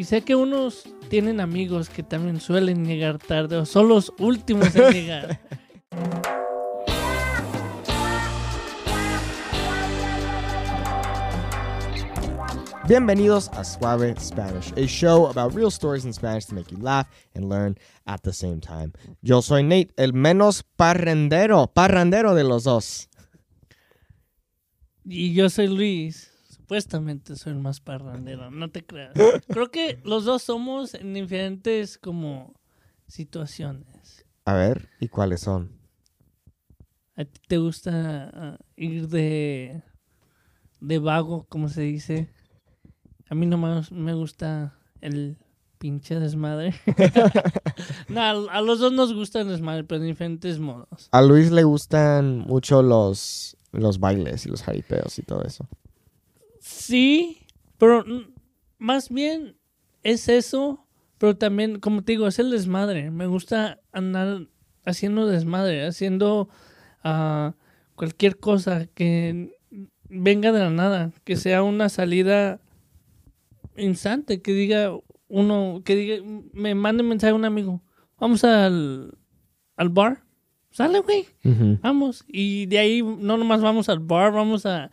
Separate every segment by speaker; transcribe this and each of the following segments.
Speaker 1: y sé que unos tienen amigos que también suelen llegar tarde o son los últimos en llegar.
Speaker 2: Bienvenidos a Suave Spanish, a show about real stories in Spanish to make you laugh and learn at the same time. Yo soy Nate, el menos parrandero, parrandero de los dos.
Speaker 1: Y yo soy Luis. Supuestamente soy el más parrandero, no te creas. Creo que los dos somos en diferentes como situaciones.
Speaker 2: A ver, ¿y cuáles son?
Speaker 1: ¿A ti te gusta ah, ir de, de vago, como se dice? A mí nomás me gusta el pinche desmadre. no, a, a los dos nos gusta el desmadre, pero en diferentes modos.
Speaker 2: A Luis le gustan mucho los, los bailes y los jaripeos y todo eso.
Speaker 1: Sí, pero más bien es eso, pero también, como te digo, es el desmadre. Me gusta andar haciendo desmadre, haciendo ah, cualquier cosa que venga de la nada, que sea una salida instante, que diga uno, que diga, me mande mensaje a un amigo, vamos al, al bar, sale, güey. Vamos. Y de ahí no nomás vamos al bar, vamos a,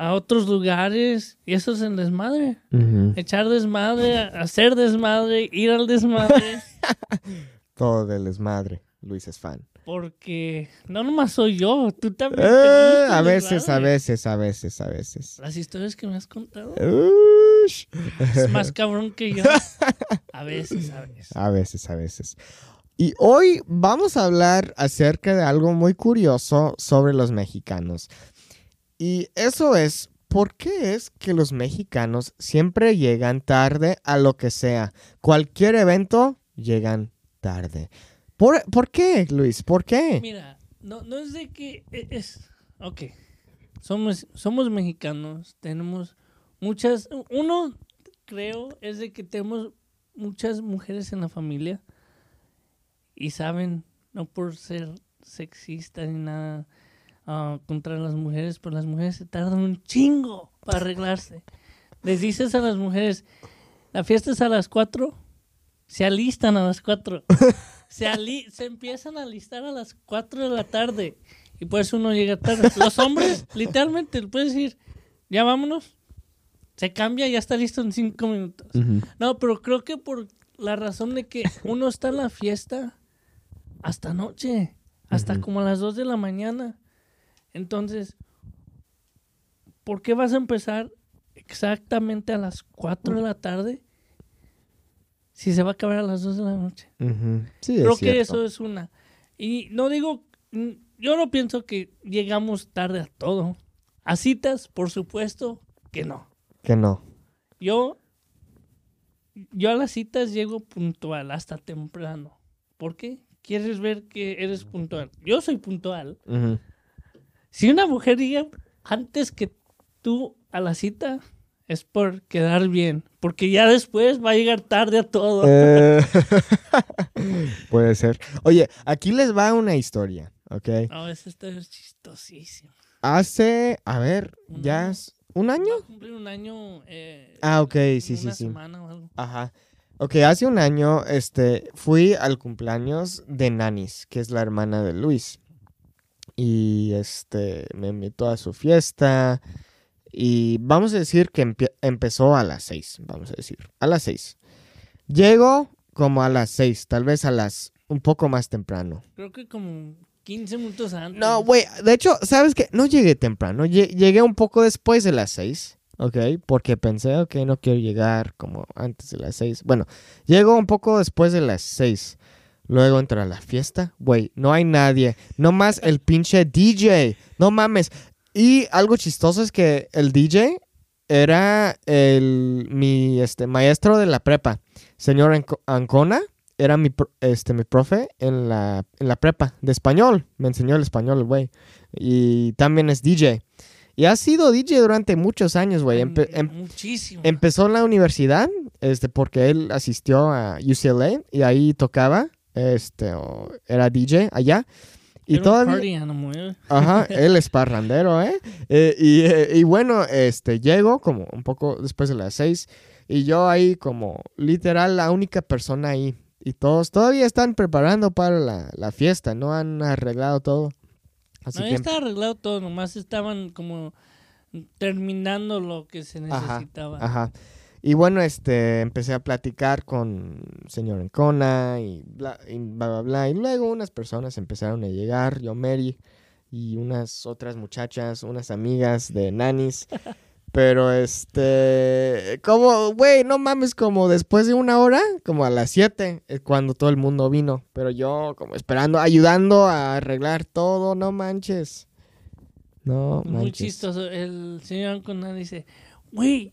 Speaker 1: a otros lugares. Y eso es el desmadre. Echar desmadre, hacer desmadre, ir al desmadre.
Speaker 2: Todo del desmadre. Luis es fan.
Speaker 1: porque no nomás soy yo, tú también.
Speaker 2: Eh, a veces, a veces, a veces, a veces.
Speaker 1: Las historias que me has contado
Speaker 2: Ush.
Speaker 1: es más cabrón que yo. A veces, a veces.
Speaker 2: A veces, a veces. Y hoy vamos a hablar acerca de algo muy curioso sobre los mexicanos. Y eso es, ¿por qué es que los mexicanos siempre llegan tarde a lo que sea? Cualquier evento, llegan tarde. ¿Por, por qué, Luis? ¿Por qué?
Speaker 1: Mira, no, no es de que e- es. Ok. Somos, somos mexicanos, tenemos muchas. Uno, creo, es de que tenemos muchas mujeres en la familia. Y saben, no por ser sexista ni nada contra las mujeres, pero las mujeres se tardan un chingo para arreglarse. Les dices a las mujeres, la fiesta es a las 4, se alistan a las 4. Se, ali- se empiezan a alistar a las 4 de la tarde. Y por eso uno llega tarde. Los hombres, literalmente, le puedes decir, ya vámonos. Se cambia y ya está listo en 5 minutos.
Speaker 2: Ujú.
Speaker 1: No, pero creo que por la razón de que uno está en la fiesta hasta noche, hasta
Speaker 2: Ujú.
Speaker 1: como a las 2 de la mañana. Entonces, ¿por qué vas a empezar exactamente a las 4 de la tarde si se va a acabar a las 2 de la noche?
Speaker 2: Sí, es
Speaker 1: Creo que
Speaker 2: cierto.
Speaker 1: eso es una. Y no digo, mm, yo no pienso que llegamos tarde a todo. A citas, por supuesto que no.
Speaker 2: Que no.
Speaker 1: Yo, yo a las citas llego puntual, hasta temprano. ¿Por qué? ¿Quieres ver que eres puntual? Yo soy puntual. Si una mujer llega antes que tú a la cita, es por quedar bien. Porque ya después va a llegar tarde a todo.
Speaker 2: Eh, Puede ser. Oye, aquí les va una historia, ¿ok?
Speaker 1: No, eso está chistosísimo.
Speaker 2: Hace, a ver,
Speaker 1: Un
Speaker 2: ya
Speaker 1: año.
Speaker 2: es un año.
Speaker 1: Va a cumplir un año. eh,
Speaker 2: Ah, ok, sí, sí,
Speaker 1: una
Speaker 2: sí.
Speaker 1: semana o algo.
Speaker 2: Ajá. Ok, hace un año, este, fui al cumpleaños de Nanis, que es la hermana de Luis. Y, este, me invitó a su fiesta. Y vamos a decir que empie- empezó a las seis, vamos a decir, a las seis. Llego como a las seis, tal vez a las, un poco más temprano.
Speaker 1: Creo que como 15 minutos antes.
Speaker 2: No, güey, de hecho, ¿sabes qué? No llegué temprano, lle- llegué un poco después de las seis, ¿ok? Porque pensé, ok, no quiero llegar como antes de las seis. Bueno, llego un poco después de las seis. Luego entro a la fiesta, güey, no hay nadie, no más el pinche DJ, no mames. Y algo chistoso es que el DJ era el, mi este, maestro de la prepa, señor Anco- Ancona, era mi, este, mi profe en la, en la prepa de español. Me enseñó el español, güey. Y también es DJ. Y ha sido DJ durante muchos años, güey. Empe- em-
Speaker 1: Muchísimo.
Speaker 2: empezó en la universidad, este, porque él asistió a UCLA y ahí tocaba, este, era DJ allá. Y
Speaker 1: Era un party animal, eh.
Speaker 2: Ajá, él es parrandero, ¿eh? Eh, y, eh, y bueno, este, llego como un poco después de las seis Y yo ahí como literal la única persona ahí. Y todos todavía están preparando para la, la fiesta, no han arreglado todo. Así
Speaker 1: no, ya
Speaker 2: que
Speaker 1: estaba arreglado todo, nomás estaban como terminando lo que se
Speaker 2: Ajá,
Speaker 1: necesitaba.
Speaker 2: Ajá. Y bueno, este, empecé a platicar con señor Encona y bla, y bla, bla, bla. Y luego unas personas empezaron a llegar, yo, Mary, y unas otras muchachas, unas amigas de nanis. Pero este, como, güey, no mames, como después de una hora, como a las 7, es cuando todo el mundo vino. Pero yo como esperando, ayudando a arreglar todo, no manches. No
Speaker 1: Muy
Speaker 2: manches.
Speaker 1: chistoso. El señor Ancona dice, güey,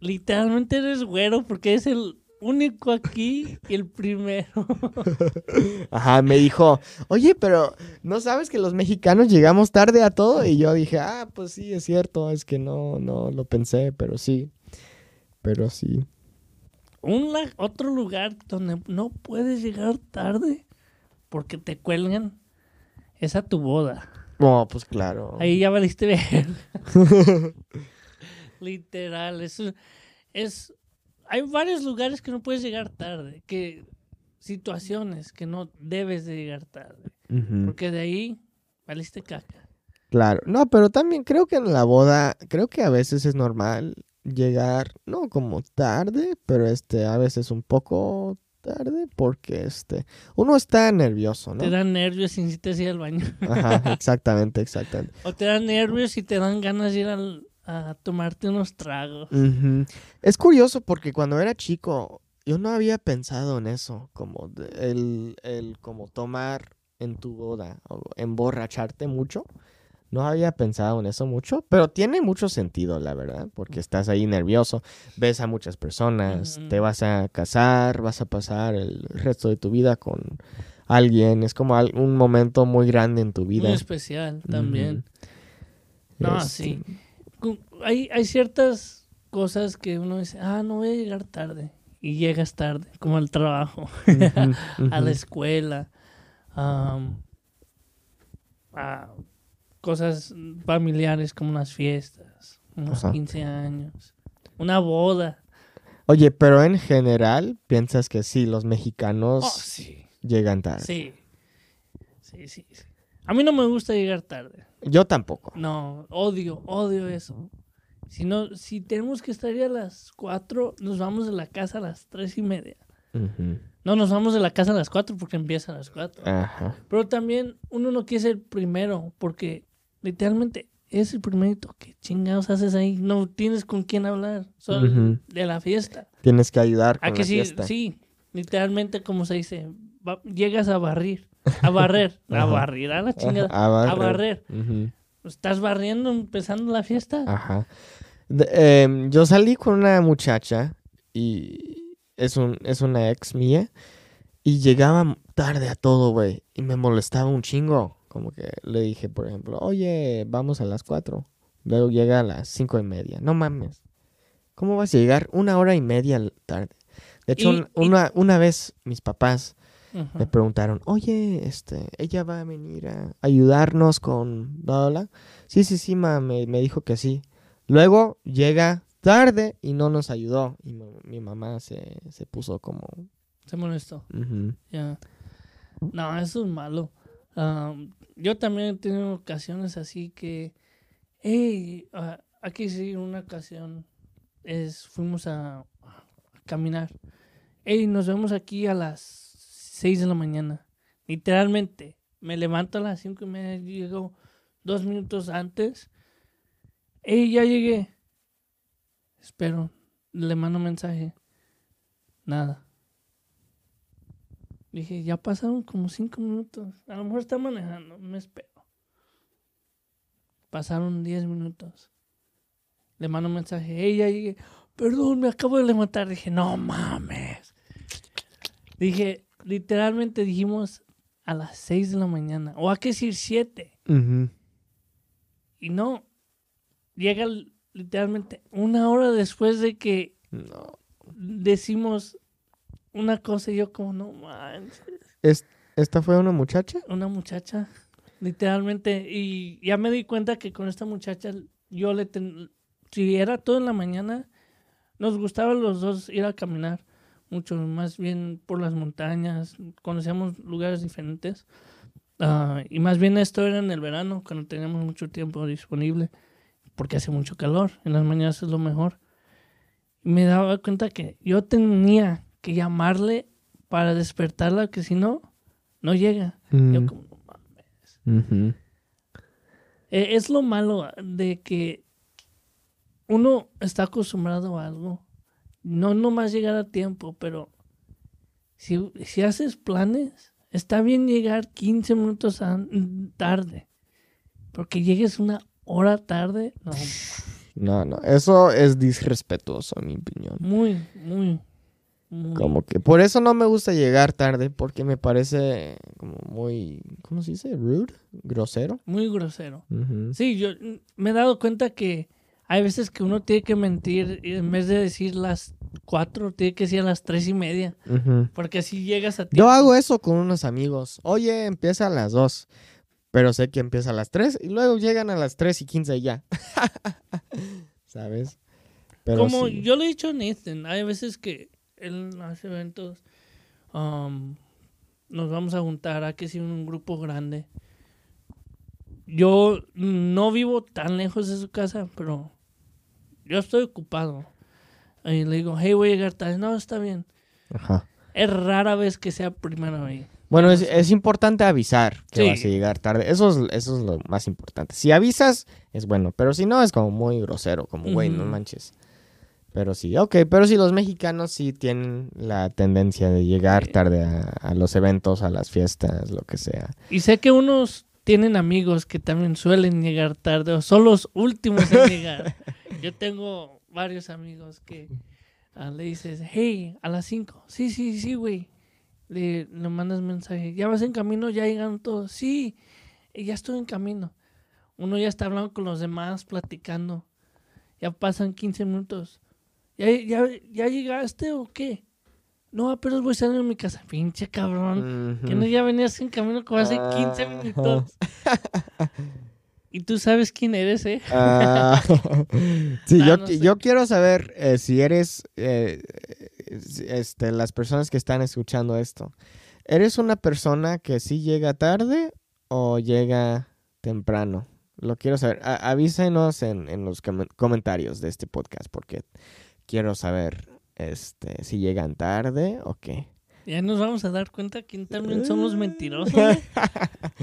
Speaker 1: literalmente eres güero porque es el único aquí y el primero.
Speaker 2: Ajá, me dijo, oye, pero ¿no sabes que los mexicanos llegamos tarde a todo? Y yo dije, ah, pues sí, es cierto, es que no, no lo pensé, pero sí, pero sí.
Speaker 1: Un otro lugar donde no puedes llegar tarde porque te cuelgan es a tu boda.
Speaker 2: No, pues claro.
Speaker 1: Ahí ya valiste ver. Literal, eso es hay varios lugares que no puedes llegar tarde, que situaciones que no debes de llegar tarde, porque de ahí valiste caca.
Speaker 2: Claro, no, pero también creo que en la boda, creo que a veces es normal llegar, no como tarde, pero este, a veces un poco tarde porque este, uno está nervioso, ¿no?
Speaker 1: Te dan nervios y necesitas ir al baño.
Speaker 2: Ajá, exactamente, exactamente.
Speaker 1: O te dan nervios y te dan ganas de ir al- a tomarte unos tragos.
Speaker 2: Es curioso porque cuando era chico yo no había pensado en eso, como el, el como tomar en tu boda o emborracharte mucho. No había pensado en eso mucho, pero tiene mucho sentido, la verdad, porque estás ahí nervioso, ves a muchas personas, te vas a casar, vas a pasar el resto de tu vida con alguien, es como un momento muy grande en tu vida.
Speaker 1: Muy especial también. No,
Speaker 2: Este,
Speaker 1: sí. Hay, hay ciertas cosas que uno dice, ah, no voy a llegar tarde. Y llegas tarde, como al trabajo, a la escuela, a cosas familiares como unas fiestas, unos
Speaker 2: Ajá.
Speaker 1: 15 años, una boda.
Speaker 2: Oye, pero en general, ¿piensas que sí, los mexicanos
Speaker 1: Oh, sí,
Speaker 2: llegan tarde?
Speaker 1: sí, sí, sí. sí. A mí no me gusta llegar tarde.
Speaker 2: Yo tampoco.
Speaker 1: No, odio, odio eso. Si, no, si tenemos que estar ahí a las 4, nos vamos de la casa a las tres y media. No, nos vamos de la casa a las 4 porque empieza a las 4.
Speaker 2: Ajá.
Speaker 1: Pero también uno no quiere ser primero porque literalmente es el primerito. ¿Qué chingados haces ahí? No tienes con quién hablar. Solo
Speaker 2: Ujú.
Speaker 1: de la fiesta.
Speaker 2: Tienes que ayudar con
Speaker 1: ¿A que
Speaker 2: la
Speaker 1: sí?
Speaker 2: fiesta.
Speaker 1: Sí, literalmente como se dice, va- llegas a barrir, a barrer, a barrir, a la chingada,
Speaker 2: a barrer.
Speaker 1: a barrer. ¿Estás barriendo empezando la fiesta?
Speaker 2: Ajá. De- em, yo salí con una muchacha y es, un, es una ex mía y llegaba tarde a todo, güey. Y me molestaba un chingo. Como que le dije, por ejemplo, oye, vamos a las cuatro. Luego llega a las cinco y media. No mames. ¿Cómo vas a llegar una hora y media tarde? De hecho,
Speaker 1: Y-
Speaker 2: un-
Speaker 1: y-
Speaker 2: una, una vez mis papás Me preguntaron, oye, este, ella va a venir a ayudarnos con bla, bla, bla". Sí, sí, sí, ma, me, me dijo que sí. Luego llega tarde y no nos ayudó. Y mi, mi mamá se, se puso como...
Speaker 1: Se molestó. Ya. No, eso es malo. Yo también he tenido ocasiones así que, hey, aquí sí, una ocasión es, fuimos a, a caminar. Hey, nos vemos aquí a las 6 de la mañana. Literalmente, me levanto a las cinco y media, llego dos minutos antes. Hey, ya llegué. Espero, le mando mensaje. Nada. Dije, ya pasaron como cinco minutos. A lo mejor está manejando, me espero. Pasaron diez minutos. Le mando un mensaje, ya llegué. Perdón, me acabo de levantar. Dije, no mames. Dije, literalmente dijimos a las seis de la mañana. O a qué decir siete.
Speaker 2: ujú.
Speaker 1: Y no. Llega literalmente una hora después de que
Speaker 2: No.
Speaker 1: decimos una cosa y yo como, no manches.
Speaker 2: Es- ¿Esta fue una muchacha?
Speaker 1: una muchacha, literalmente, y ya me di cuenta que con esta muchacha yo le ten... si era todo en la mañana, nos gustaba los dos ir a caminar mucho, más bien por las montañas, conocíamos lugares diferentes. Ah, y más bien esto era en el verano, cuando teníamos mucho tiempo disponible, porque hace mucho calor, en las mañanas es lo mejor. Y me daba cuenta que yo tenía que llamarle para despertarla, que si no, no llega. Yo
Speaker 2: Mm,
Speaker 1: como, "No mames". Eh, es lo malo de que uno está acostumbrado a algo. No nomás llegar a tiempo, pero si, si haces planes, está bien llegar 15 minutos tarde. Porque llegues una hora tarde, no,
Speaker 2: No, no, eso es disrespetuoso, en mi opinión.
Speaker 1: muy, muy, muy.
Speaker 2: Como que por eso no me gusta llegar tarde, porque me parece como muy, ¿cómo se dice? Rude, grosero.
Speaker 1: Muy grosero. Sí, yo mm, me he dado cuenta que hay veces que uno tiene que mentir y en vez de decir las cuatro, tiene que decir a las tres y media. Porque así llegas a
Speaker 2: Yo
Speaker 1: tiempo.
Speaker 2: hago eso con unos amigos. Oye, empieza a las 2. Pero sé que empieza a las 3 y luego llegan a las 3 y 15 y ya. ¿Sabes? Pero
Speaker 1: Como
Speaker 2: sí.
Speaker 1: yo le he dicho a Nathan, hay veces que él hace eventos, um, nos vamos a juntar a que si un grupo grande. Yo no vivo tan lejos de su casa, pero yo estoy ocupado. Y le digo, hey, voy a llegar tarde. No, está bien.
Speaker 2: Ajá.
Speaker 1: Es rara vez que sea primero ahí.
Speaker 2: Bueno, es, es importante avisar que
Speaker 1: Sí.
Speaker 2: vas a llegar tarde. Eso es, eso es lo más importante. Si avisas, es bueno. Pero si no, es como muy grosero. Como, güey, no manches. Pero sí, ok. Pero sí, los mexicanos sí tienen la tendencia de llegar tarde a, a los eventos, a las fiestas, lo que sea.
Speaker 1: Y sé que unos tienen amigos que también suelen llegar tarde o son los últimos en llegar. Yo tengo varios amigos que ah, le dices, hey, a las 5. Sí, sí, sí, güey. Le, le mandas mensaje, ya vas en camino, ya llegaron todos. Sí, "Eh, ya estoy en camino. Uno ya está hablando con los demás, platicando. Ya pasan 15 minutos. ¿Ya, ya, ya llegaste o qué? No, apenas voy saliendo de mi casa. Pinche cabrón. Que no ya venías en camino como hace 15
Speaker 2: Ajá.
Speaker 1: minutos. Y tú sabes quién eres, ¿eh?
Speaker 2: Ah, sí,
Speaker 1: Ah,
Speaker 2: yo,
Speaker 1: no
Speaker 2: qui-
Speaker 1: sé.
Speaker 2: yo quiero saber eh, si eres, eh, este, las personas que están escuchando esto, ¿eres una persona que sí llega tarde o llega temprano? Lo quiero saber. A- avísenos en, en los comen- comentarios de este podcast porque quiero saber este, si llegan tarde o qué.
Speaker 1: Ya nos vamos a dar cuenta quién también son los mentirosos. ¿eh?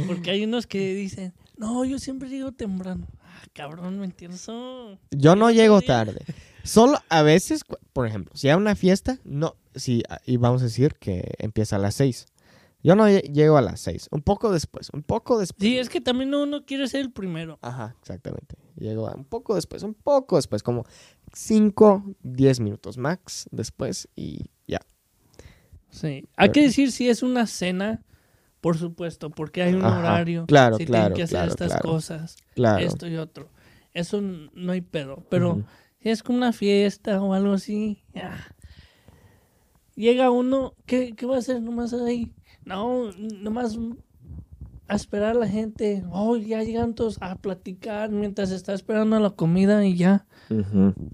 Speaker 1: Porque hay unos que dicen, no, yo siempre llego temprano. Ah, cabrón, mentiroso.
Speaker 2: Yo no llego tarde. Solo a veces, por ejemplo, si hay una fiesta, no, si, y vamos a decir que empieza a las seis. Yo no lle- llego a las seis. Un poco después, un poco después.
Speaker 1: Sí, es que también uno quiere ser el primero.
Speaker 2: Ajá, exactamente. Llego a un poco después, un poco después, como cinco, diez minutos max después y ya.
Speaker 1: Sí. Hay que decir si es una cena, por supuesto, porque hay un
Speaker 2: Ajá,
Speaker 1: horario.
Speaker 2: claro,
Speaker 1: si
Speaker 2: claro,
Speaker 1: tienen que hacer
Speaker 2: claro,
Speaker 1: estas
Speaker 2: claro.
Speaker 1: cosas,
Speaker 2: Claro.
Speaker 1: esto y otro. Eso no hay pedo. Pero si es como una fiesta o algo así, ya. Llega uno, ¿qué, qué va a hacer nomás ahí? No, nomás a esperar a la gente. Oh, ya llegan todos a platicar mientras está esperando la comida y ya.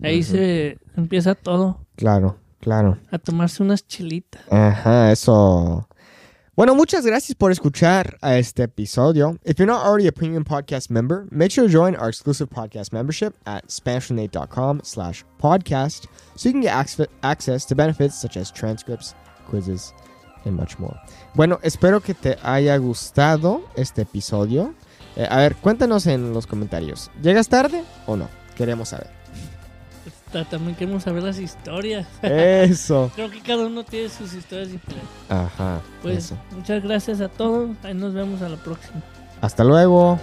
Speaker 1: Ahí se empieza todo
Speaker 2: Claro, claro.
Speaker 1: a tomarse unas chilitas.
Speaker 2: Ajá, eso. Bueno, muchas gracias por escuchar este episodio. If you're not already a premium podcast member, make sure to join our exclusive podcast membership at SpanishWithNate.com slash podcast so you can get ac- access to benefits such as transcripts, quizzes, and much more. Bueno, espero que te haya gustado este episodio. Eh, a ver, cuéntanos en los comentarios. ¿Llegas tarde o no? Queremos saber.
Speaker 1: Ta- También queremos saber las historias.
Speaker 2: Eso.
Speaker 1: Creo que cada uno tiene sus historias diferentes.
Speaker 2: Ajá.
Speaker 1: Pues
Speaker 2: eso.
Speaker 1: muchas gracias a todos. Ahí nos vemos a la próxima.
Speaker 2: Hasta luego.